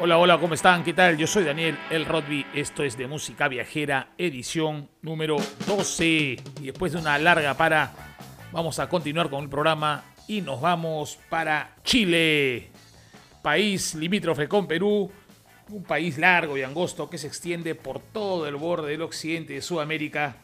Hola, hola, ¿cómo están? ¿Qué tal? Yo soy Daniel El Rodby. Esto es de Música Viajera, edición número 12. Y después de una larga para, vamos a continuar con el programa y nos vamos para Chile, país limítrofe con Perú, un país largo y angosto que se extiende por todo el borde del occidente de Sudamérica,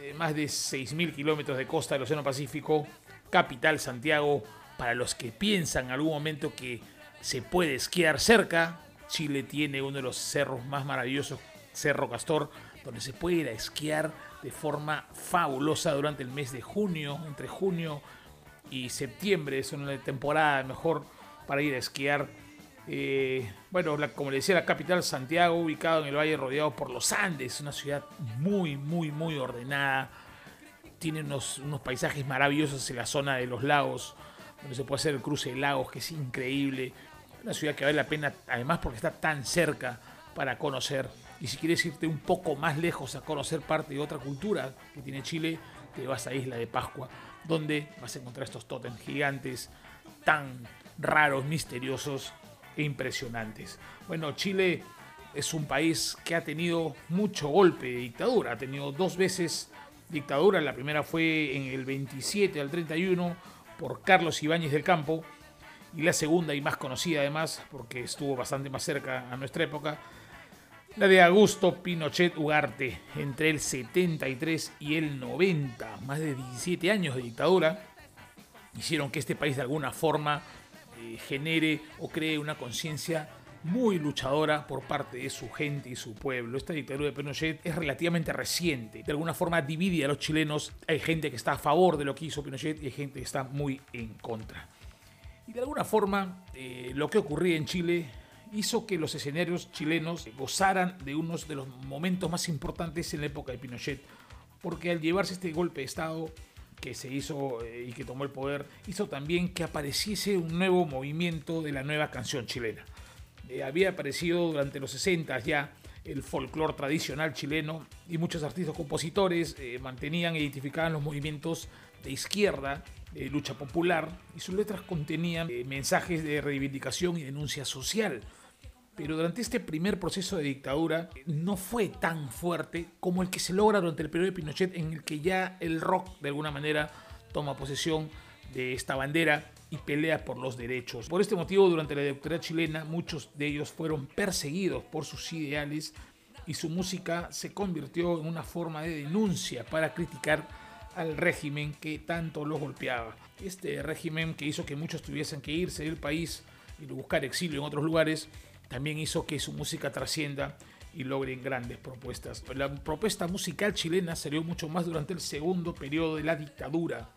eh, más de 6.000 kilómetros de costa del Océano Pacífico, capital Santiago, para los que piensan en algún momento que se puede esquiar cerca. Chile tiene uno de los cerros más maravillosos, Cerro Castor, donde se puede ir a esquiar de forma fabulosa durante el mes de junio, entre junio y septiembre, es una temporada mejor para ir a esquiar. Eh, bueno, como le decía, la capital Santiago, ubicado en el valle rodeado por los Andes, una ciudad muy, muy, muy ordenada. Tiene unos, unos paisajes maravillosos en la zona de los lagos, donde se puede hacer el cruce de lagos, que es increíble una ciudad que vale la pena, además porque está tan cerca para conocer. Y si quieres irte un poco más lejos a conocer parte de otra cultura que tiene Chile, te vas a Isla de Pascua, donde vas a encontrar estos tótems gigantes tan raros, misteriosos e impresionantes. Bueno, Chile es un país que ha tenido mucho golpe de dictadura, ha tenido dos veces dictadura, la primera fue en el 27 al 31 por Carlos Ibáñez del Campo, y la segunda y más conocida además, porque estuvo bastante más cerca a nuestra época, la de Augusto Pinochet Ugarte, entre el 73 y el 90, más de 17 años de dictadura, hicieron que este país de alguna forma eh, genere o cree una conciencia muy luchadora por parte de su gente y su pueblo. Esta dictadura de Pinochet es relativamente reciente. De alguna forma divide a los chilenos. Hay gente que está a favor de lo que hizo Pinochet y hay gente que está muy en contra. Y de alguna forma, eh, lo que ocurría en Chile hizo que los escenarios chilenos gozaran de unos de los momentos más importantes en la época de Pinochet, porque al llevarse este golpe de Estado que se hizo eh, y que tomó el poder, hizo también que apareciese un nuevo movimiento de la nueva canción chilena. Eh, había aparecido durante los 60 ya el folclore tradicional chileno y muchos artistas compositores mantenían e identificaban los movimientos de izquierda de lucha popular y sus letras contenían eh, mensajes de reivindicación y denuncia social. Pero durante este primer proceso de dictadura eh, no fue tan fuerte como el que se logra durante el periodo de Pinochet en el que ya el rock de alguna manera toma posesión de esta bandera y pelea por los derechos. Por este motivo, durante la dictadura chilena, muchos de ellos fueron perseguidos por sus ideales y su música se convirtió en una forma de denuncia para criticar al régimen que tanto los golpeaba. Este régimen que hizo que muchos tuviesen que irse del país y buscar exilio en otros lugares, también hizo que su música trascienda y logren grandes propuestas. La propuesta musical chilena salió mucho más durante el segundo periodo de la dictadura,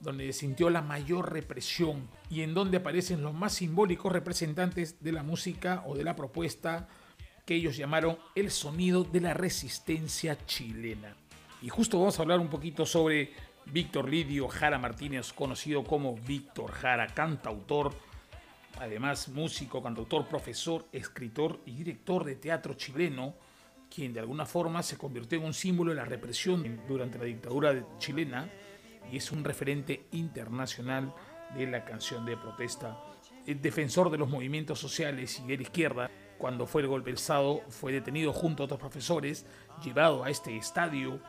donde sintió la mayor represión y en donde aparecen los más simbólicos representantes de la música o de la propuesta que ellos llamaron el sonido de la resistencia chilena. Y justo vamos a hablar un poquito sobre Víctor Lidio Jara Martínez, conocido como Víctor Jara, cantautor, además músico, cantautor, profesor, escritor y director de teatro chileno, quien de alguna forma se convirtió en un símbolo de la represión durante la dictadura chilena y es un referente internacional de la canción de protesta. El defensor de los movimientos sociales y de la izquierda, cuando fue el golpe del Estado, fue detenido junto a otros profesores, llevado a este estadio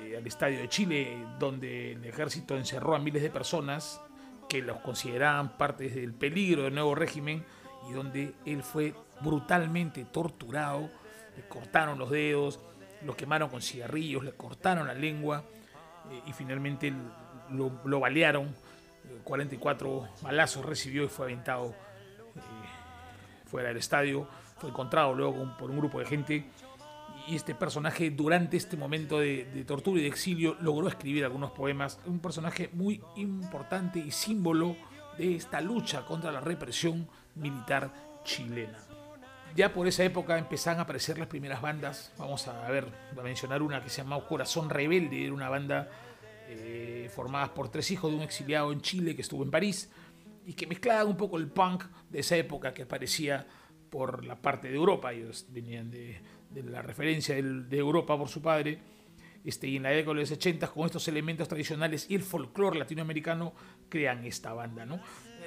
eh, al Estadio de Chile, donde el ejército encerró a miles de personas que los consideraban parte del peligro del nuevo régimen y donde él fue brutalmente torturado, le cortaron los dedos, lo quemaron con cigarrillos, le cortaron la lengua eh, y finalmente lo, balearon, 44 balazos recibió y fue aventado eh, fuera del estadio, fue encontrado luego por un grupo de gente y este personaje durante este momento de, tortura y de exilio logró escribir algunos poemas. Un personaje muy importante y símbolo de esta lucha contra la represión militar chilena. Ya por esa época empezaban a aparecer las primeras bandas. Vamos a ver, a mencionar una que se llamaba Corazón Rebelde, era una banda eh, formada por tres hijos de un exiliado en Chile que estuvo en París y que mezclaban un poco el punk de esa época que aparecía por la parte de Europa. Ellos venían de, de la referencia de Europa por su padre, este, y en la década de los 80 con estos elementos tradicionales y el folclore latinoamericano crean esta banda. ¿no?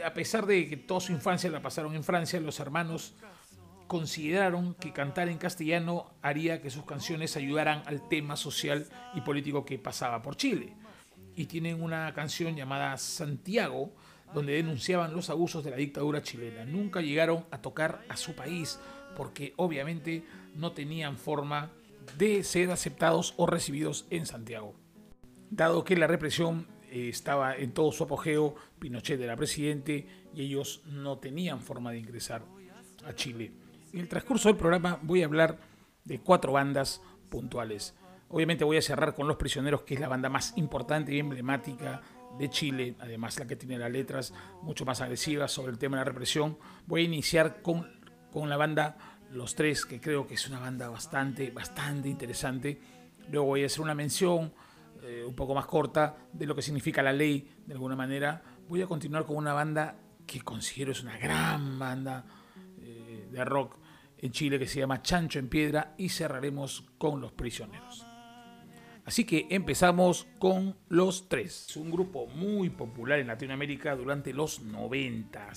A pesar de que toda su infancia la pasaron en Francia, los hermanos consideraron que cantar en castellano haría que sus canciones ayudaran al tema social y político que pasaba por Chile. Y tienen una canción llamada Santiago, donde denunciaban los abusos de la dictadura chilena. Nunca llegaron a tocar a su país porque obviamente no tenían forma de ser aceptados o recibidos en Santiago. Dado que la represión eh, estaba en todo su apogeo, Pinochet era presidente y ellos no tenían forma de ingresar a Chile. En el transcurso del programa voy a hablar de cuatro bandas puntuales. Obviamente voy a cerrar con Los Prisioneros, que es la banda más importante y emblemática de Chile, además la que tiene las letras mucho más agresivas sobre el tema de la represión. Voy a iniciar con, con la banda Los Tres, que creo que es una banda bastante, bastante interesante. Luego voy a hacer una mención eh, un poco más corta de lo que significa la ley, de alguna manera. Voy a continuar con una banda que considero es una gran banda eh, de rock en Chile que se llama Chancho en Piedra y cerraremos con Los Prisioneros. Así que empezamos con Los Tres. Es un grupo muy popular en Latinoamérica durante los 90.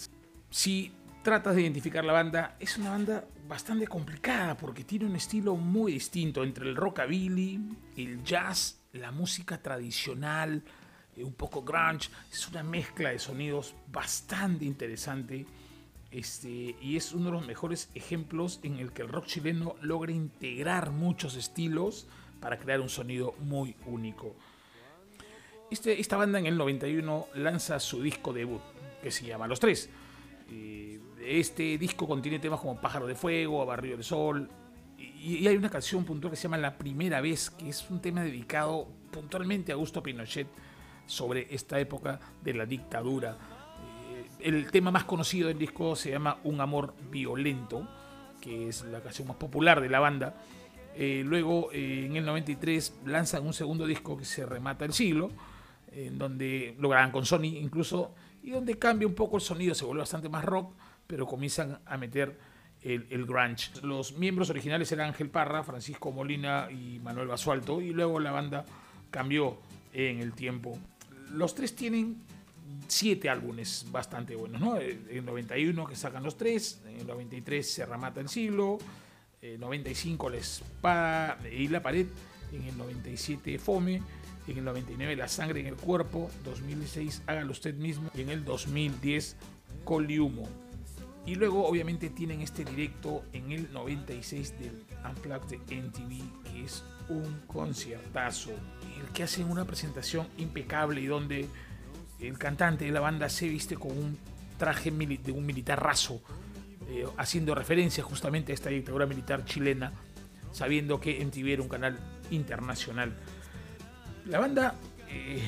Si tratas de identificar la banda, es una banda bastante complicada porque tiene un estilo muy distinto entre el rockabilly, el jazz, la música tradicional, eh, un poco grunge. Es una mezcla de sonidos bastante interesante. Este, y es uno de los mejores ejemplos en el que el rock chileno logra integrar muchos estilos para crear un sonido muy único. Este, esta banda en el 91 lanza su disco debut, que se llama Los Tres. Este disco contiene temas como Pájaro de Fuego, Barrio del Sol, y, hay una canción puntual que se llama La Primera Vez, que es un tema dedicado puntualmente a Augusto Pinochet sobre esta época de la dictadura. Eh, el tema más conocido del disco se llama Un Amor Violento, que es la canción más popular de la banda eh, luego, eh, en el 93, lanzan un segundo disco que se remata el siglo, en donde lo graban con Sony incluso, y donde cambia un poco el sonido, se vuelve bastante más rock, pero comienzan a meter el, el, grunge. Los miembros originales eran Ángel Parra, Francisco Molina y Manuel Basualto, y luego la banda cambió en el tiempo. Los tres tienen siete álbumes bastante buenos, ¿no? En el 91 que sacan los tres, en el 93 se remata el siglo, 95 La Espada y la Pared, en el 97 Fome, en el 99 La Sangre en el Cuerpo, 2006 Hágalo Usted Mismo y en el 2010 Coliumo. Y luego obviamente tienen este directo en el 96 del Unplugged de MTV, que es un conciertazo, el que hacen una presentación impecable y donde el cantante de la banda se viste con un traje de un militar raso eh, haciendo referencia justamente a esta dictadura militar chilena, sabiendo que MTV era un canal internacional. La banda eh,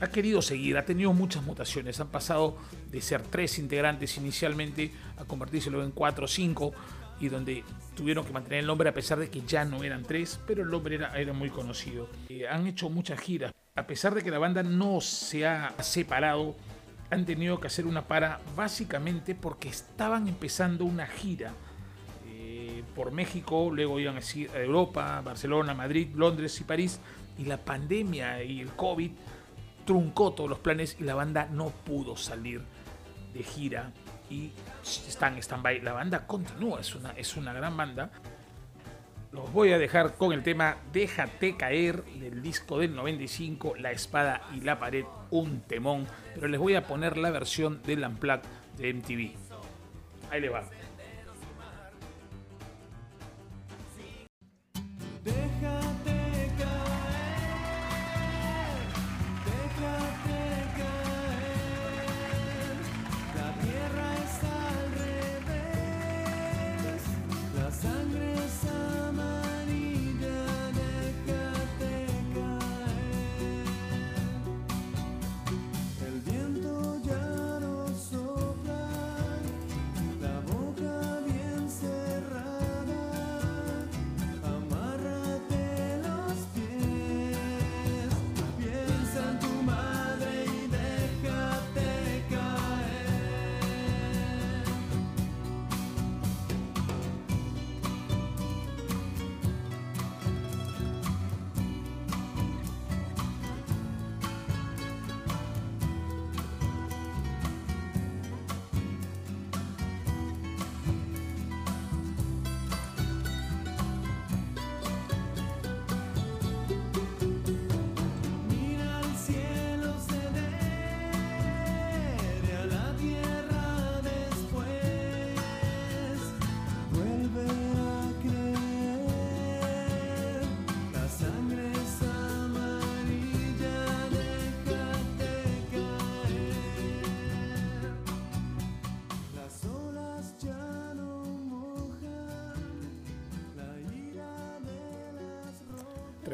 ha querido seguir, ha tenido muchas mutaciones, han pasado de ser tres integrantes inicialmente a convertirse luego en cuatro o cinco, y donde tuvieron que mantener el nombre a pesar de que ya no eran tres, pero el nombre era, era muy conocido. Eh, han hecho muchas giras, a pesar de que la banda no se ha separado han tenido que hacer una para básicamente porque estaban empezando una gira eh, por México, luego iban a Europa, Barcelona, Madrid, Londres y París, y la pandemia y el COVID truncó todos los planes y la banda no pudo salir de gira y están en stand-by. La banda continúa, es una, es una gran banda. Los voy a dejar con el tema Déjate caer del disco del 95, La espada y la pared, un temón, pero les voy a poner la versión del Unplugged de MTV. Ahí le va.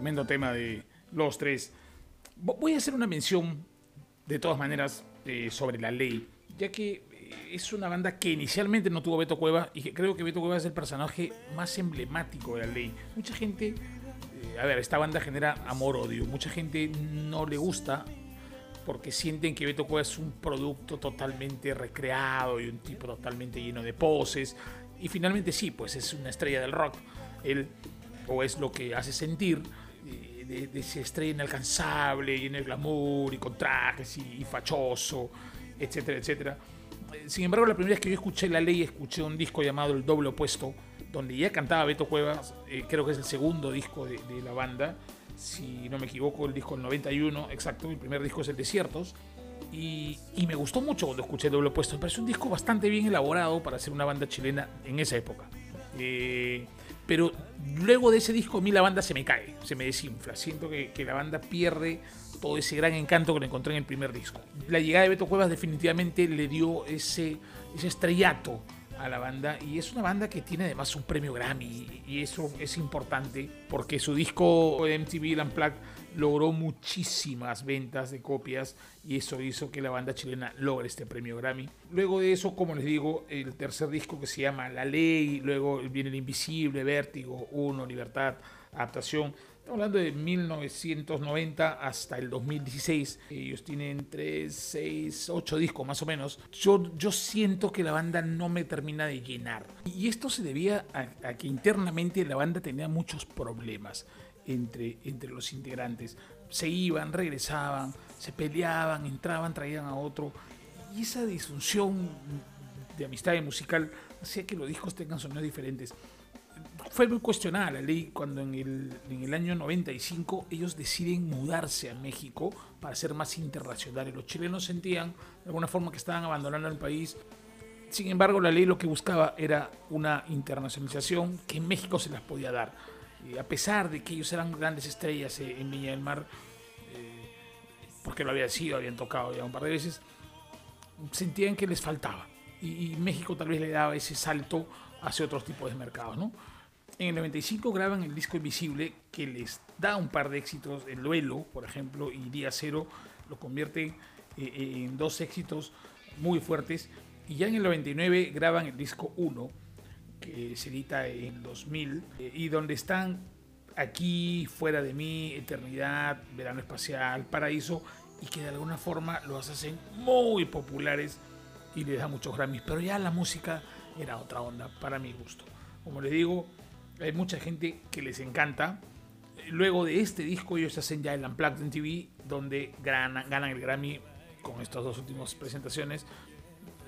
Tremendo tema de los tres. Voy a hacer una mención, de todas maneras, eh, sobre la ley, ya que eh, es una banda que inicialmente no tuvo Beto Cueva y que creo que Beto Cueva es el personaje más emblemático de la ley. Mucha gente, eh, a ver, esta banda genera amor-odio. Mucha gente no le gusta porque sienten que Beto Cueva es un producto totalmente recreado y un tipo totalmente lleno de poses. Y finalmente sí, pues es una estrella del rock. Él, o es lo que hace sentir eh, de, de esa estrella inalcanzable y en el glamour y con trajes y, fachoso, etcétera, etcétera. Sin embargo, la primera vez que yo escuché La Ley, escuché un disco llamado El Doble Opuesto, donde ya cantaba Beto Cuevas, eh, creo que es el segundo disco de, de la banda, si no me equivoco, el disco del 91, exacto, el primer disco es El Desiertos. Y, y, me gustó mucho cuando escuché Doble Opuesto. Me parece un disco bastante bien elaborado para ser una banda chilena en esa época. Eh, pero luego de ese disco a mí la banda se me cae, se me desinfla. Siento que, la banda pierde todo ese gran encanto que le encontré en el primer disco. La llegada de Beto Cuevas definitivamente le dio ese, ese estrellato a la banda y es una banda que tiene además un premio Grammy y eso es importante porque su disco MTV Unplugged logró muchísimas ventas de copias y eso hizo que la banda chilena logre este premio Grammy. Luego de eso, como les digo, el tercer disco que se llama La Ley, luego viene El Invisible, Vértigo, Uno, Libertad, Adaptación. Hablando de 1990 hasta el 2016. Ellos tienen 3, 6, 8 discos más o menos. Yo, yo siento que la banda no me termina de llenar. Y esto se debía a, a que internamente la banda tenía muchos problemas entre, entre los integrantes. Se iban, regresaban, se peleaban, entraban, traían a otro. Y esa disfunción de amistad y musical hacía que los discos tengan sonidos diferentes fue muy cuestionada la ley cuando en el, en el, año 95 ellos deciden mudarse a México para ser más internacionales. Los chilenos sentían de alguna forma que estaban abandonando el país. Sin embargo, la ley lo que buscaba era una internacionalización que en México se las podía dar. Y a pesar de que ellos eran grandes estrellas en Viña del Mar, eh, porque lo habían sido, habían tocado ya un par de veces, sentían que les faltaba. Y, y México tal vez le daba ese salto hacia otros tipos de mercados, ¿no? En el 95 graban el disco Invisible, que les da un par de éxitos. El Duelo, por ejemplo, y Día Cero lo convierte eh, en dos éxitos muy fuertes. Y ya en el 99 graban el disco 1, que se edita en 2000, eh, y donde están aquí, fuera de mí, Eternidad, Verano Espacial, Paraíso, y que de alguna forma los hacen muy populares y les da muchos Grammys. Pero ya la música era otra onda, para mi gusto. Como les digo, hay mucha gente que les encanta. Luego de este disco ellos hacen ya el Unplugged en TV, donde ganan, ganan el Grammy con estas dos últimas presentaciones.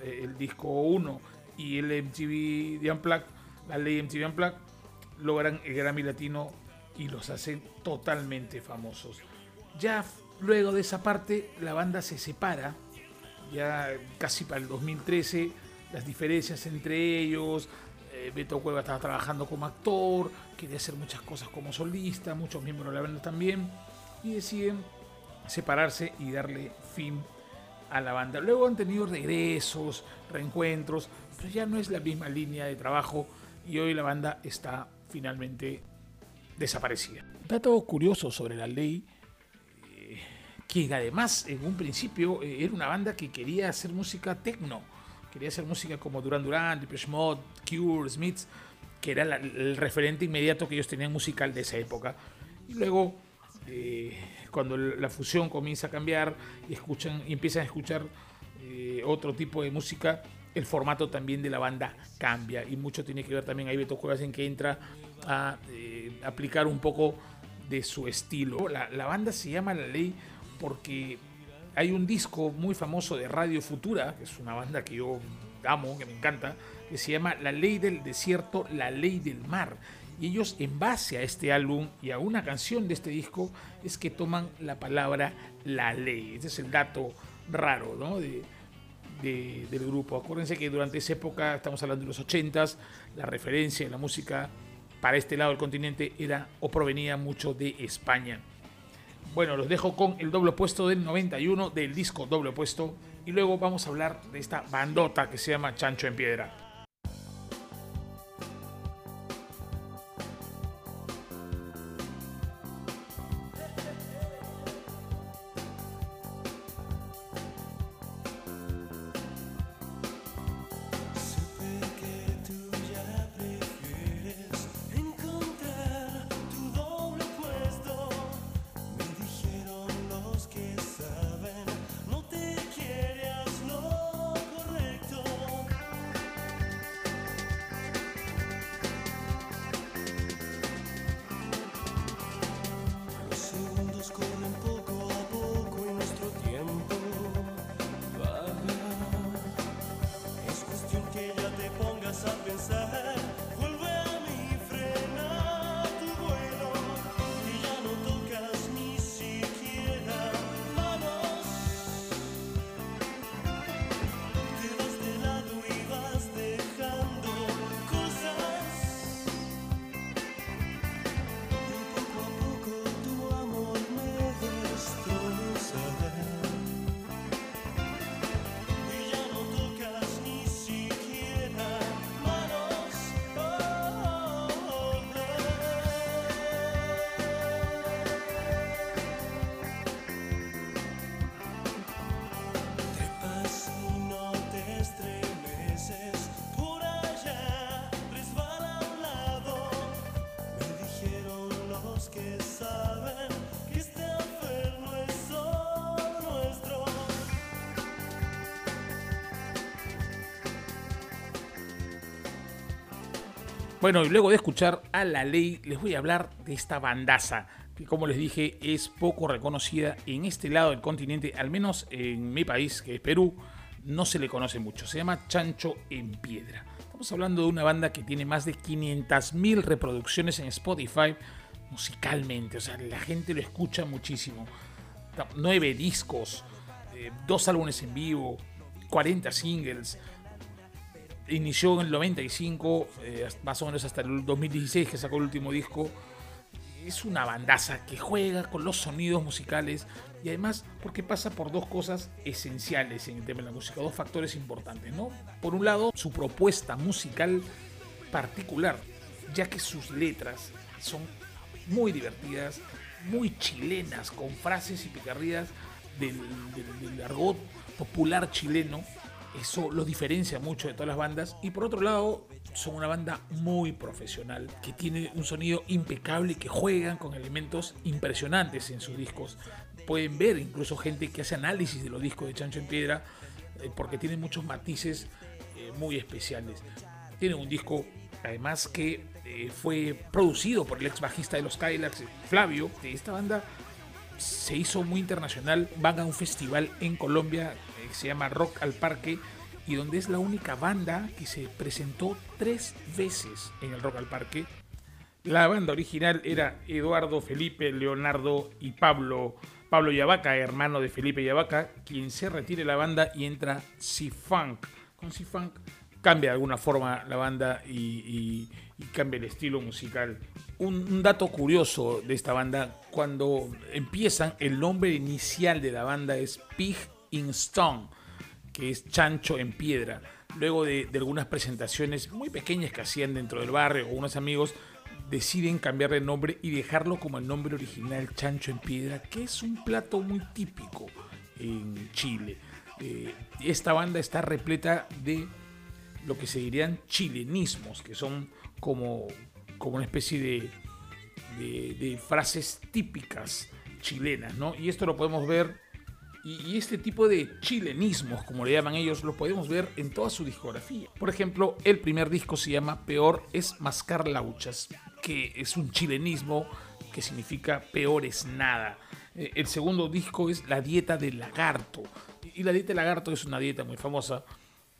Eh, el disco 1 y el MTV de Unplugged, la ley MTV Unplugged, logran el Grammy Latino y los hacen totalmente famosos. Ya luego de esa parte la banda se separa, ya casi para el 2013, las diferencias entre ellos, eh, Beto Cueva estaba trabajando como actor, quería hacer muchas cosas como solista, muchos miembros de la banda también, y deciden separarse y darle fin a la banda. Luego han tenido regresos, reencuentros, pero ya no es la misma línea de trabajo y hoy la banda está finalmente desaparecida. Dato curioso sobre la ley, eh, que además en un principio eh, era una banda que quería hacer música techno Quería hacer música como Duran Duran, Depeche Mode, Cure, Smiths, que era el referente inmediato que ellos tenían musical de esa época. Y luego, eh, cuando la fusión comienza a cambiar y, escuchan, empiezan a escuchar eh, otro tipo de música, el formato también de la banda cambia. Y mucho tiene que ver también ahí Beto Cuevas en que entra a eh, aplicar un poco de su estilo. La, la banda se llama La Ley porque hay un disco muy famoso de Radio Futura, que es una banda que yo amo, que me encanta, que se llama La Ley del Desierto, La Ley del Mar. Y ellos, en base a este álbum y a una canción de este disco, es que toman la palabra la ley. Ese es el dato raro ¿no? de, del grupo. Acuérdense que durante esa época, estamos hablando de los 80s, la referencia de la música para este lado del continente era o provenía mucho de España. Bueno, los dejo con el doble opuesto del 91 del disco doble opuesto y luego vamos a hablar de esta bandota que se llama Chancho en Piedra. Bueno, y luego de escuchar a la ley, les voy a hablar de esta bandaza, que como les dije es poco reconocida en este lado del continente, al menos en mi país, que es Perú, no se le conoce mucho. Se llama Chancho en Piedra. Estamos hablando de una banda que tiene más de 500.000 reproducciones en Spotify musicalmente, o sea, la gente lo escucha muchísimo. Nueve discos, eh, dos álbumes en vivo, 40 singles inició en el 95, eh, más o menos hasta el 2016 que sacó el último disco. Es una bandaza que juega con los sonidos musicales y además porque pasa por dos cosas esenciales en el tema de la música, dos factores importantes, ¿no? Por un lado, su propuesta musical particular, ya que sus letras son muy divertidas, muy chilenas, con frases y picardías del, del argot popular chileno eso los diferencia mucho de todas las bandas. Y por otro lado, son una banda muy profesional, que tiene un sonido impecable, que juegan con elementos impresionantes en sus discos. Pueden ver incluso gente que hace análisis de los discos de Chancho en Piedra, eh, porque tienen muchos matices eh, muy especiales. Tiene un disco, además, que eh, fue producido por el ex bajista de los Kylax, Flavio. Esta banda se hizo muy internacional. Van a un festival en Colombia que se llama Rock al Parque y donde es la única banda que se presentó tres veces en el Rock al Parque. La banda original era Eduardo, Felipe, Leonardo y Pablo. Pablo Yavaca, hermano de Felipe Yavaca, quien se retire la banda y entra C-Funk. Con C-Funk cambia de alguna forma la banda y, cambia el estilo musical. Un, dato curioso de esta banda, cuando empiezan, el nombre inicial de la banda es Pig in Stone, que es chancho en piedra. Luego de, algunas presentaciones muy pequeñas que hacían dentro del barrio o unos amigos, deciden cambiar de nombre y dejarlo como el nombre original Chancho en Piedra, que es un plato muy típico en Chile. Eh, esta banda está repleta de lo que se dirían chilenismos, que son como, como una especie de, de, de frases típicas chilenas, ¿no? Y esto lo podemos ver y, este tipo de chilenismos, como le llaman ellos, lo podemos ver en toda su discografía. Por ejemplo, el primer disco se llama Peor es mascar lauchas, que es un chilenismo que significa peor es nada. Eh, el segundo disco es La dieta del lagarto. Y la dieta del lagarto es una dieta muy famosa,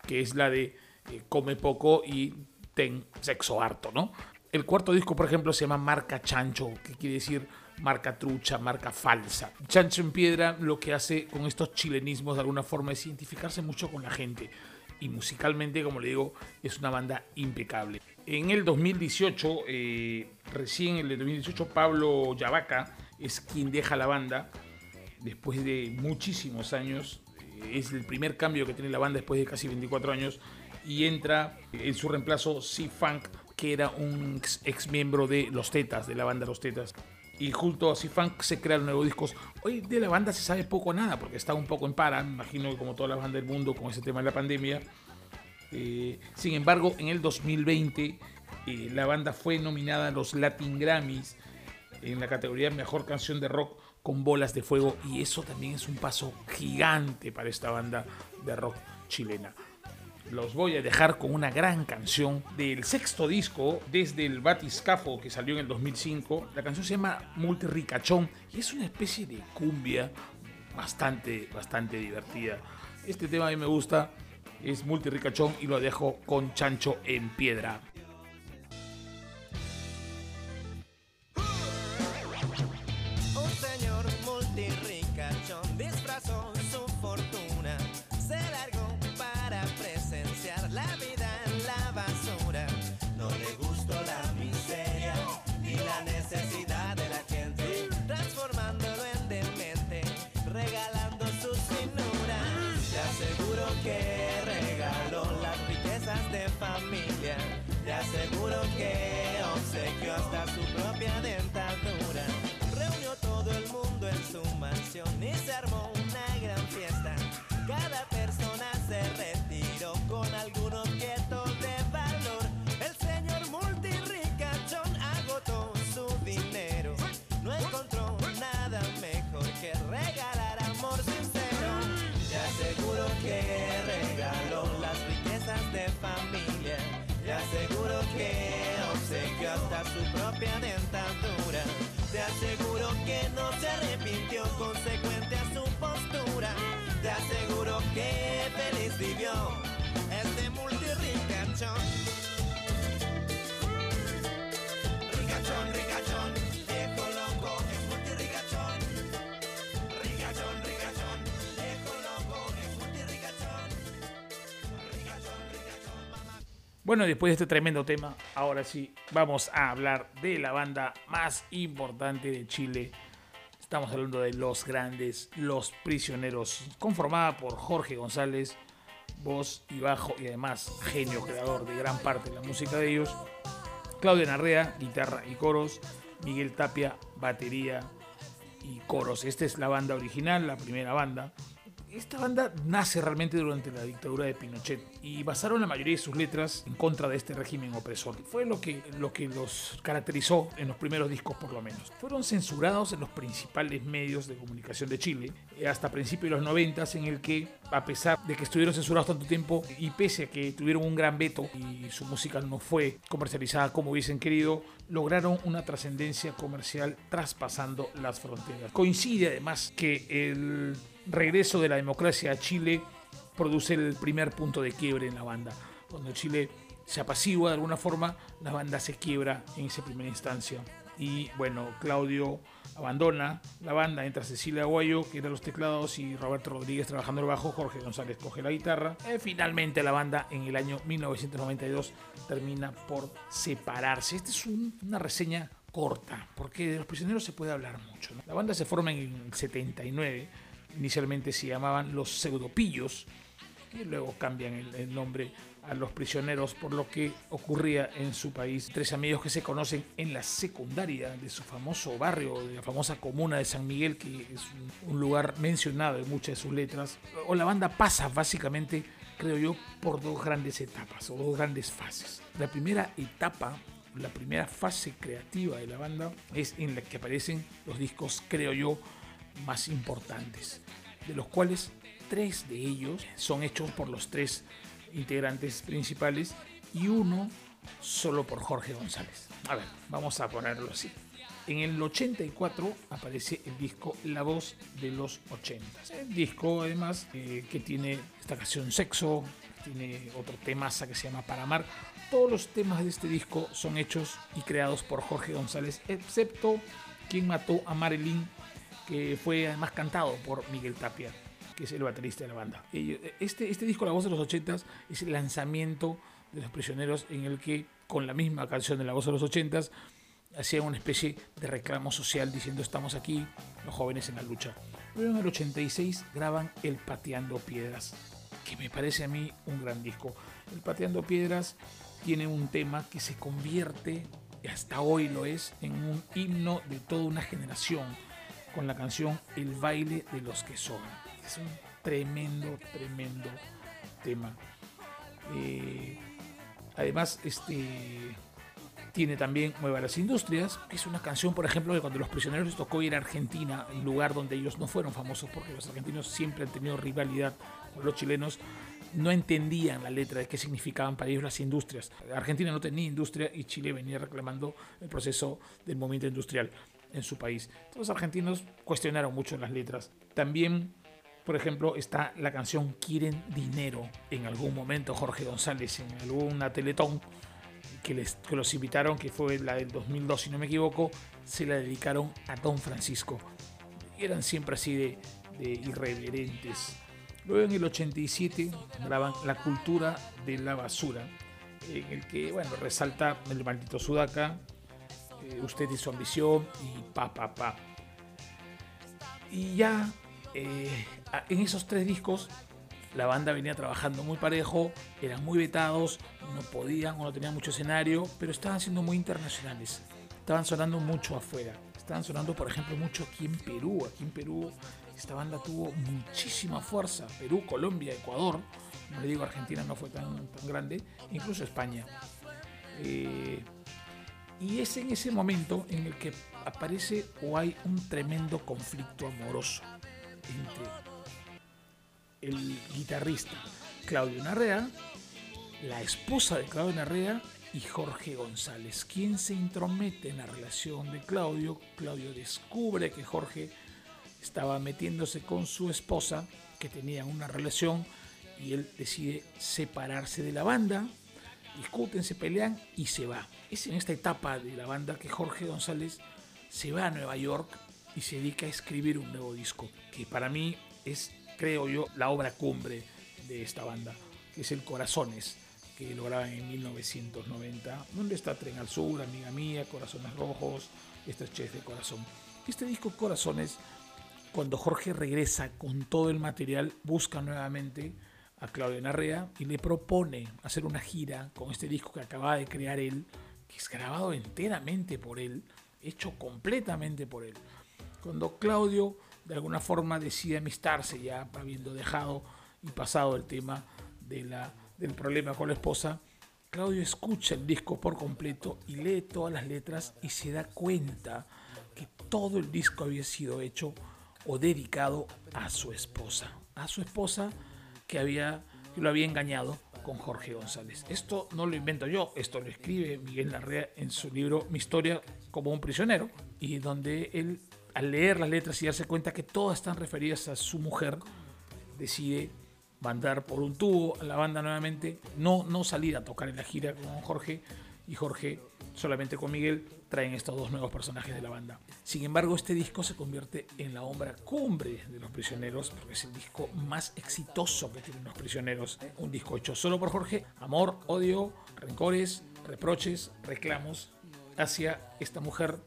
que es la de eh, come poco y ten sexo harto, ¿no? El cuarto disco, por ejemplo, se llama Marca Chancho, que quiere decir marca trucha, marca falsa. Chancho en Piedra lo que hace con estos chilenismos de alguna forma es identificarse mucho con la gente. Y musicalmente, como le digo, es una banda impecable. En el 2018, eh, recién en el 2018, Pablo Yavaca es quien deja la banda después de muchísimos años. Eh, es el primer cambio que tiene la banda después de casi 24 años. Y entra en su reemplazo C-Funk, que era un ex miembro de Los Tetas, de la banda Los Tetas y junto a C-Funk se crean nuevos discos. Hoy de la banda se sabe poco o nada, porque está un poco en para, me imagino que como toda la banda del mundo con ese tema de la pandemia. Eh, sin embargo, en el 2020 eh, la banda fue nominada a los Latin Grammys en la categoría Mejor Canción de Rock con Bolas de Fuego y eso también es un paso gigante para esta banda de rock chilena los voy a dejar con una gran canción del sexto disco desde el Batiscafo que salió en el 2005. La canción se llama Multiricachón y es una especie de cumbia bastante, bastante divertida. Este tema a mí me gusta, es Multiricachón y lo dejo con Chancho en piedra. Y se armó una gran fiesta. Cada persona se retiró con algún objeto de valor. El señor multirricachón agotó su dinero. No encontró nada mejor que regalar amor sincero. Te aseguro que regaló las riquezas de familia. Te aseguro que obsequió hasta su propia dentadura. Te aseguro que no se arrepintió consecuente a su postura. Te aseguro que feliz vivió Bueno, después de este tremendo tema, ahora sí, vamos a hablar de la banda más importante de Chile. Estamos hablando de Los Grandes, Los Prisioneros, conformada por Jorge González, voz y bajo, y además genio creador de gran parte de la música de ellos. Claudia Narrea, guitarra y coros. Miguel Tapia, batería y coros. Esta es la banda original, la primera banda. Esta banda nace realmente durante la dictadura de Pinochet y basaron la mayoría de sus letras en contra de este régimen opresor. Fue lo que, lo que los caracterizó en los primeros discos por lo menos. Fueron censurados en los principales medios de comunicación de Chile eh, hasta principios de los 90 en el que, a pesar de que estuvieron censurados tanto tiempo y pese a que tuvieron un gran veto y su música no fue comercializada como hubiesen querido, lograron una trascendencia comercial traspasando las fronteras. Coincide además que el regreso de la democracia a Chile produce el primer punto de quiebre en la banda. Cuando Chile se apacigua de alguna forma, la banda se quiebra en esa primera instancia. Y bueno, Claudio abandona la banda, entra Cecilia Aguayo, que era los teclados, y Roberto Rodríguez trabajando el bajo, Jorge González coge la guitarra. Eh, finalmente la banda en el año 1992 termina por separarse. Esta es un- una reseña corta, porque de los prisioneros se puede hablar mucho. ¿no? La banda se forma en el 79, inicialmente se llamaban los pseudopillos, y luego cambian el, el nombre a los prisioneros por lo que ocurría en su país. Tres amigos que se conocen en la secundaria de su famoso barrio, de la famosa comuna de San Miguel, que es un, un lugar mencionado en muchas de sus letras. O la banda pasa básicamente, creo yo, por dos grandes etapas o dos grandes fases. La primera etapa la primera fase creativa de la banda es en la que aparecen los discos, creo yo, más importantes, de los cuales tres de ellos son hechos por los tres integrantes principales y uno solo por Jorge González. A ver, vamos a ponerlo así. En el 84 aparece el disco La Voz de los 80. El disco, además, eh, que tiene esta canción Sexo, tiene otro temaza que se llama Para Amar. Todos los temas de este disco son hechos y creados por Jorge González, excepto quien mató a Marilyn, que fue además cantado por Miguel Tapia, que es el baterista de la banda. Ellos- Este, este disco, La Voz de los 80, es el lanzamiento de Los Prisioneros en el que, con la misma canción de La Voz de los 80, hacían una especie de reclamo social diciendo estamos aquí, los jóvenes en la lucha. Luego en el 86 graban El Pateando Piedras, que me parece a mí un gran disco. El Pateando Piedras tiene un tema que se convierte, y hasta hoy lo es, en un himno de toda una generación, con la canción El baile de los que sobran. Es un tremendo, tremendo tema. Eh, además, este tiene también Mueva las Industrias, que es una canción, por ejemplo, que cuando los prisioneros les tocó ir a Argentina, el lugar donde ellos no fueron famosos, porque los argentinos siempre han tenido rivalidad con los chilenos, no entendían la letra de qué significaban para ellos las industrias. Argentina no tenía industria y Chile venía reclamando el proceso del movimiento industrial en su país. Los argentinos cuestionaron mucho las letras. También por ejemplo, está la canción Quieren Dinero. En algún momento Jorge González, en alguna teletón que, les, que los invitaron, que fue la del 2002, si no me equivoco, se la dedicaron a Don Francisco. Y eran siempre así de, de irreverentes. Luego en el 87 graban La cultura de la basura, en el que, bueno, resalta el maldito Sudaca, eh, Usted y su ambición y pa, pa, pa. Y ya eh, en esos tres discos la banda venía trabajando muy parejo, eran muy vetados, no podían o no tenían mucho escenario, pero estaban siendo muy internacionales. Estaban sonando mucho afuera. Estaban sonando, por ejemplo, mucho aquí en Perú. Aquí en Perú esta banda tuvo muchísima fuerza. Perú, Colombia, Ecuador. No le digo Argentina, no fue tan, tan grande. Incluso España. Eh, y es en ese momento en el que aparece o hay un tremendo conflicto amoroso entre el guitarrista Claudio Narrea, la esposa de Claudio Narrea y Jorge González, quien se intromete en la relación de Claudio. Claudio descubre que Jorge estaba metiéndose con su esposa, que tenían una relación, y él decide separarse de la banda, discuten, se pelean y se va. Es en esta etapa de la banda que Jorge González se va a Nueva York y se dedica a escribir un nuevo disco, que para mí es, creo yo, la obra cumbre de esta banda, que es el Corazones, que lo graba en 1990, donde está Tren al Sur, Amiga Mía, Corazones Rojos, Estrechez de Corazón. Este disco Corazones, cuando Jorge regresa con todo el material, busca nuevamente a Claudio Narrea y le propone hacer una gira con este disco que acaba de crear él, que es grabado enteramente por él, hecho completamente por él. Cuando Claudio de alguna forma decide amistarse ya habiendo dejado y pasado el tema del problema con la esposa, Claudio escucha el disco por completo y lee todas las letras y se da cuenta que todo el disco había sido hecho o dedicado a su esposa, a su esposa que, había, lo había engañado con Jorge González. Esto no lo invento yo, esto lo escribe Miguel Larrea en su libro Mi historia como un prisionero, y donde él, al leer las letras y darse cuenta que todas están referidas a su mujer, decide mandar por un tubo a la banda nuevamente, no, no salir a tocar en la gira con Jorge, y Jorge solamente con Miguel traen estos dos nuevos personajes de la banda. Sin embargo, este disco se convierte en la obra cumbre de Los Prisioneros, porque es el disco más exitoso que tienen Los Prisioneros. Un disco hecho solo por Jorge, amor, odio, rencores, reproches, reclamos hacia esta mujer,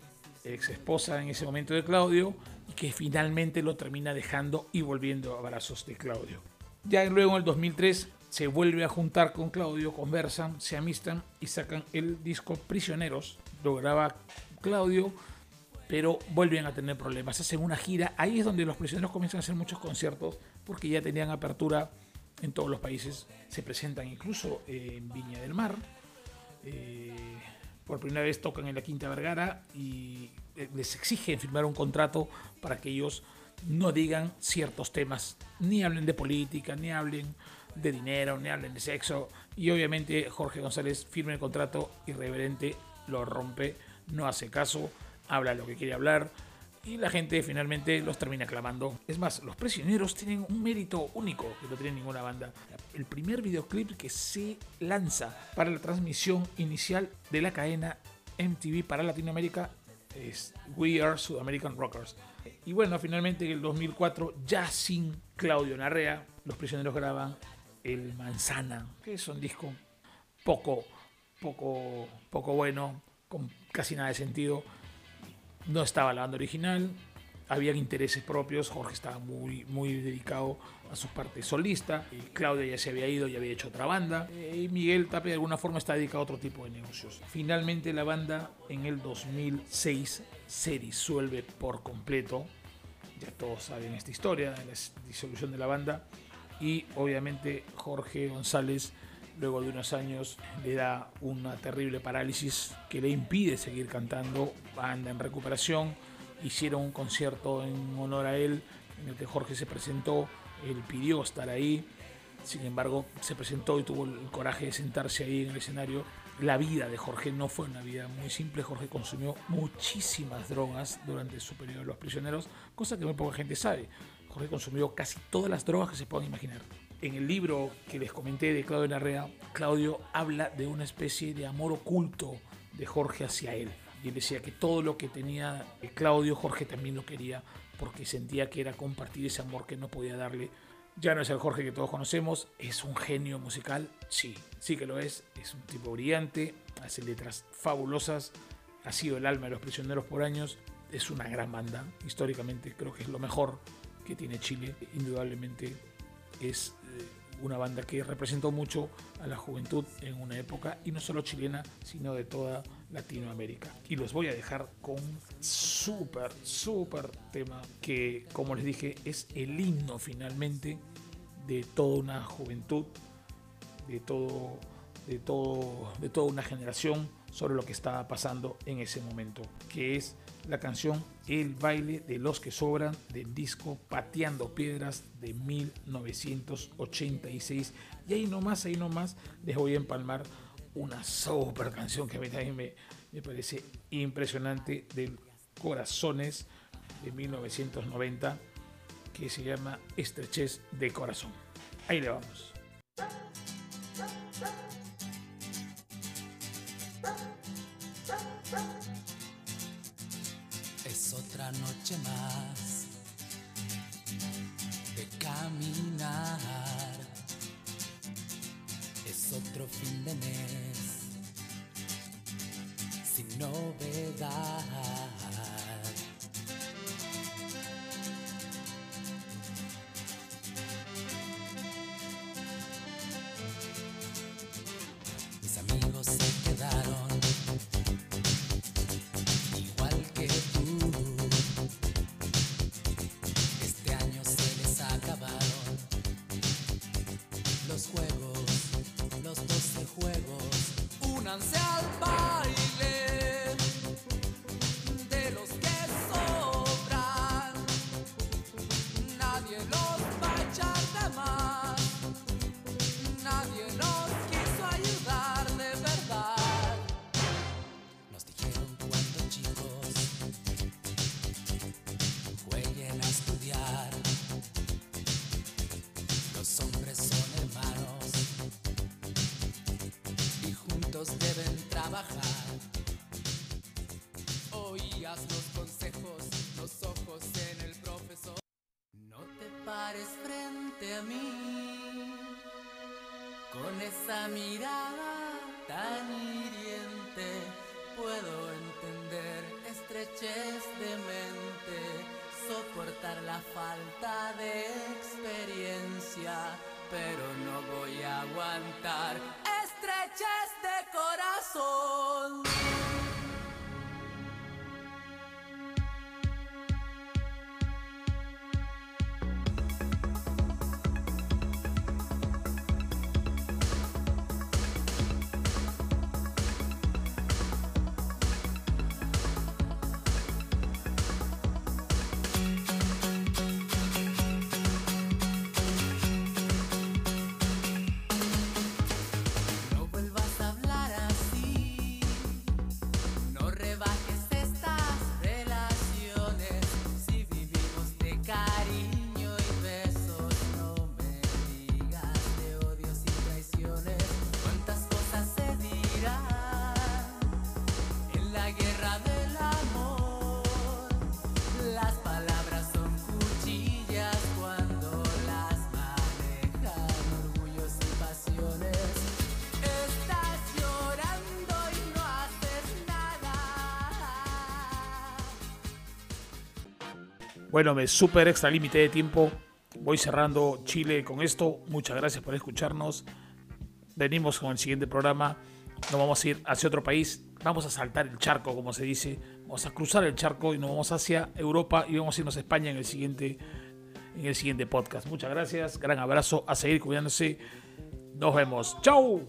ex esposa en ese momento de Claudio, y que finalmente lo termina dejando y volviendo a brazos de Claudio. Ya luego en el 2003 se vuelve a juntar con Claudio, conversan, se amistan y sacan el disco Prisioneros. Lo graba Claudio, pero vuelven a tener problemas. Hacen una gira. Ahí es donde los prisioneros comienzan a hacer muchos conciertos porque ya tenían apertura en todos los países. Se presentan incluso en Viña del Mar. Eh, por primera vez tocan en la Quinta Vergara y eh, les exigen firmar un contrato para que ellos no digan ciertos temas, ni hablen de política, ni hablen de dinero, ni hablen de sexo. Y obviamente Jorge González firma el contrato irreverente, lo rompe, no hace caso, habla lo que quiere hablar. Y la gente finalmente los termina clamando. Es más, los prisioneros tienen un mérito único que no tiene ninguna banda. El primer videoclip que se lanza para la transmisión inicial de la cadena MTV para Latinoamérica es We Are Sudamerican Rockers. Y bueno, finalmente en el 2004, ya sin Claudio Narrea, los prisioneros graban El Manzana, que es un disco poco, poco, poco bueno, con casi nada de sentido. No estaba la banda original, habían intereses propios, Jorge estaba muy, muy dedicado a su parte solista, Claudia ya se había ido y había hecho otra banda, y Miguel Tapia de alguna forma está dedicado a otro tipo de negocios. Finalmente la banda en el 2006 se disuelve por completo, ya todos saben esta historia, la disolución de la banda, y obviamente Jorge González luego de unos años le da una terrible parálisis que le impide seguir cantando, anda en recuperación, hicieron un concierto en honor a él, en el que Jorge se presentó, él pidió estar ahí, sin embargo se presentó y tuvo el coraje de sentarse ahí en el escenario. La vida de Jorge no fue una vida muy simple, Jorge consumió muchísimas drogas durante su periodo de los prisioneros, cosa que muy poca gente sabe. Jorge consumió casi todas las drogas que se puedan imaginar. En el libro que les comenté de Claudio Narrea, Claudio habla de una especie de amor oculto de Jorge hacia él. Y él decía que todo lo que tenía Claudio, Jorge también lo quería, porque sentía que era compartir ese amor que no podía darle. Ya no es el Jorge que todos conocemos, es un genio musical, sí, sí que lo es, es un tipo brillante, hace letras fabulosas, ha sido el alma de los prisioneros por años, es una gran banda, históricamente creo que es lo mejor que tiene Chile, indudablemente es eh, una banda que representó mucho a la juventud en una época, y no solo chilena, sino de toda Latinoamérica. Y los voy a dejar con súper, súper tema que, como les dije, es el himno finalmente de toda una juventud, de todo, de todo, de toda una generación sobre lo que estaba pasando en ese momento, que es la canción El baile de los que sobran del disco Pateando Piedras de 1986. Y ahí nomás, ahí nomás les voy a empalmar una super canción que a mí también me, me parece impresionante del Corazones de 1990 que se llama Estrechez de Corazón. Ahí le vamos. Otra noche esa mirada tan hiriente. Puedo entender estrechez de mente, soportar la falta de experiencia, pero no voy a aguantar Bueno, me super extra límite de tiempo. Voy cerrando Chile con esto. Muchas gracias por escucharnos. Venimos con el siguiente programa. Nos vamos a ir hacia otro país. Vamos a saltar el charco, como se dice. Vamos a cruzar el charco y nos vamos hacia Europa y vamos a irnos a España en el siguiente, en el siguiente podcast. Muchas gracias. Gran abrazo. A seguir cuidándose. Nos vemos. ¡Chau!